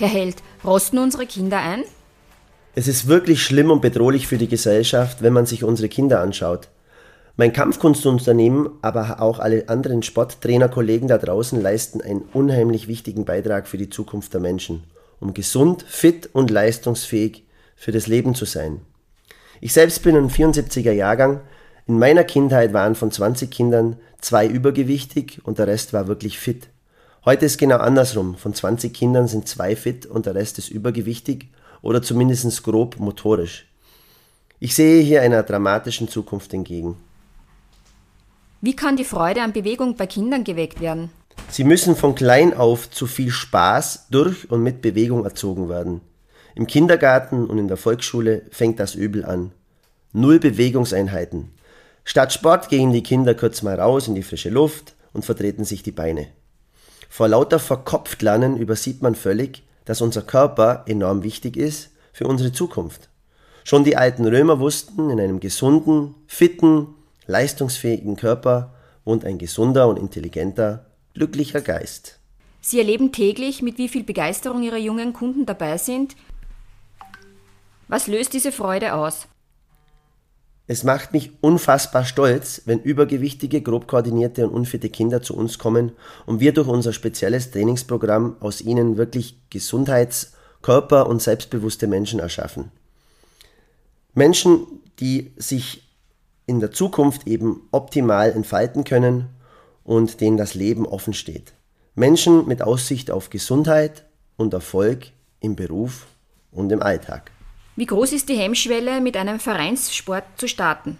Herr Held, rosten unsere Kinder ein? Es ist wirklich schlimm und bedrohlich für die Gesellschaft, wenn man sich unsere Kinder anschaut. Mein Kampfkunstunternehmen, aber auch alle anderen Sporttrainerkollegen da draußen leisten einen unheimlich wichtigen Beitrag für die Zukunft der Menschen, um gesund, fit und leistungsfähig für das Leben zu sein. Ich selbst bin ein 74er Jahrgang. In meiner Kindheit waren von 20 Kindern zwei übergewichtig und der Rest war wirklich fit. Heute ist genau andersrum. Von 20 Kindern sind zwei fit und der Rest ist übergewichtig oder zumindest grob motorisch. Ich sehe hier einer dramatischen Zukunft entgegen. Wie kann die Freude an Bewegung bei Kindern geweckt werden? Sie müssen von klein auf zu viel Spaß durch und mit Bewegung erzogen werden. Im Kindergarten und in der Volksschule fängt das Übel an. Null Bewegungseinheiten. Statt Sport gehen die Kinder kurz mal raus in die frische Luft und vertreten sich die Beine. Vor lauter Verkopftlernen übersieht man völlig, dass unser Körper enorm wichtig ist für unsere Zukunft. Schon die alten Römer wussten, in einem gesunden, fitten, leistungsfähigen Körper wohnt ein gesunder und intelligenter, glücklicher Geist. Sie erleben täglich, mit wie viel Begeisterung Ihre jungen Kunden dabei sind. Was löst diese Freude aus? Es macht mich unfassbar stolz, wenn übergewichtige, grob koordinierte und unfitte Kinder zu uns kommen und wir durch unser spezielles Trainingsprogramm aus ihnen wirklich Gesundheits-, Körper- und selbstbewusste Menschen erschaffen. Menschen, die sich in der Zukunft eben optimal entfalten können und denen das Leben offen steht. Menschen mit Aussicht auf Gesundheit und Erfolg im Beruf und im Alltag. Wie groß ist die Hemmschwelle, mit einem Vereinssport zu starten?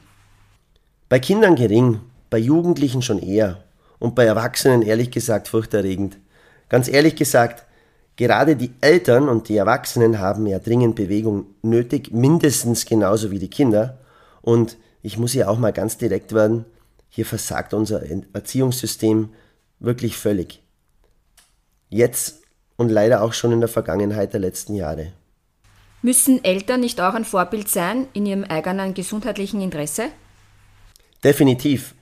Bei Kindern gering, bei Jugendlichen schon eher und bei Erwachsenen ehrlich gesagt furchterregend. Ganz ehrlich gesagt, gerade die Eltern und die Erwachsenen haben ja dringend Bewegung nötig, mindestens genauso wie die Kinder. Und ich muss hier auch mal ganz direkt werden, hier versagt unser Erziehungssystem wirklich völlig. Jetzt und leider auch schon in der Vergangenheit der letzten Jahre. Müssen Eltern nicht auch ein Vorbild sein in ihrem eigenen gesundheitlichen Interesse? Definitiv.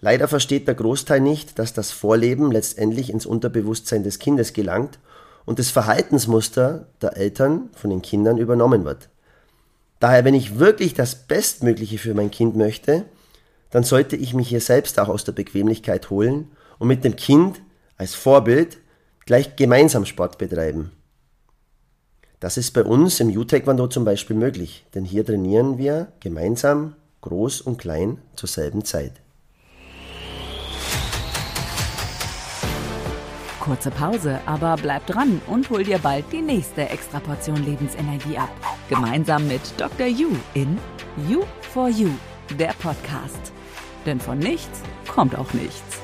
Leider versteht der Großteil nicht, dass das Vorleben letztendlich ins Unterbewusstsein des Kindes gelangt und das Verhaltensmuster der Eltern von den Kindern übernommen wird. Daher, wenn ich wirklich das Bestmögliche für mein Kind möchte, dann sollte ich mich hier selbst auch aus der Bequemlichkeit holen und mit dem Kind als Vorbild gleich gemeinsam Sport betreiben. Das ist bei uns im U-Taekwondo zum Beispiel möglich, denn hier trainieren wir gemeinsam, groß und klein, zur selben Zeit. Kurze Pause, aber bleib dran und hol dir bald die nächste Extraportion Lebensenergie ab. Gemeinsam mit Dr. Yu in You for You, der Podcast. Denn von nichts kommt auch nichts.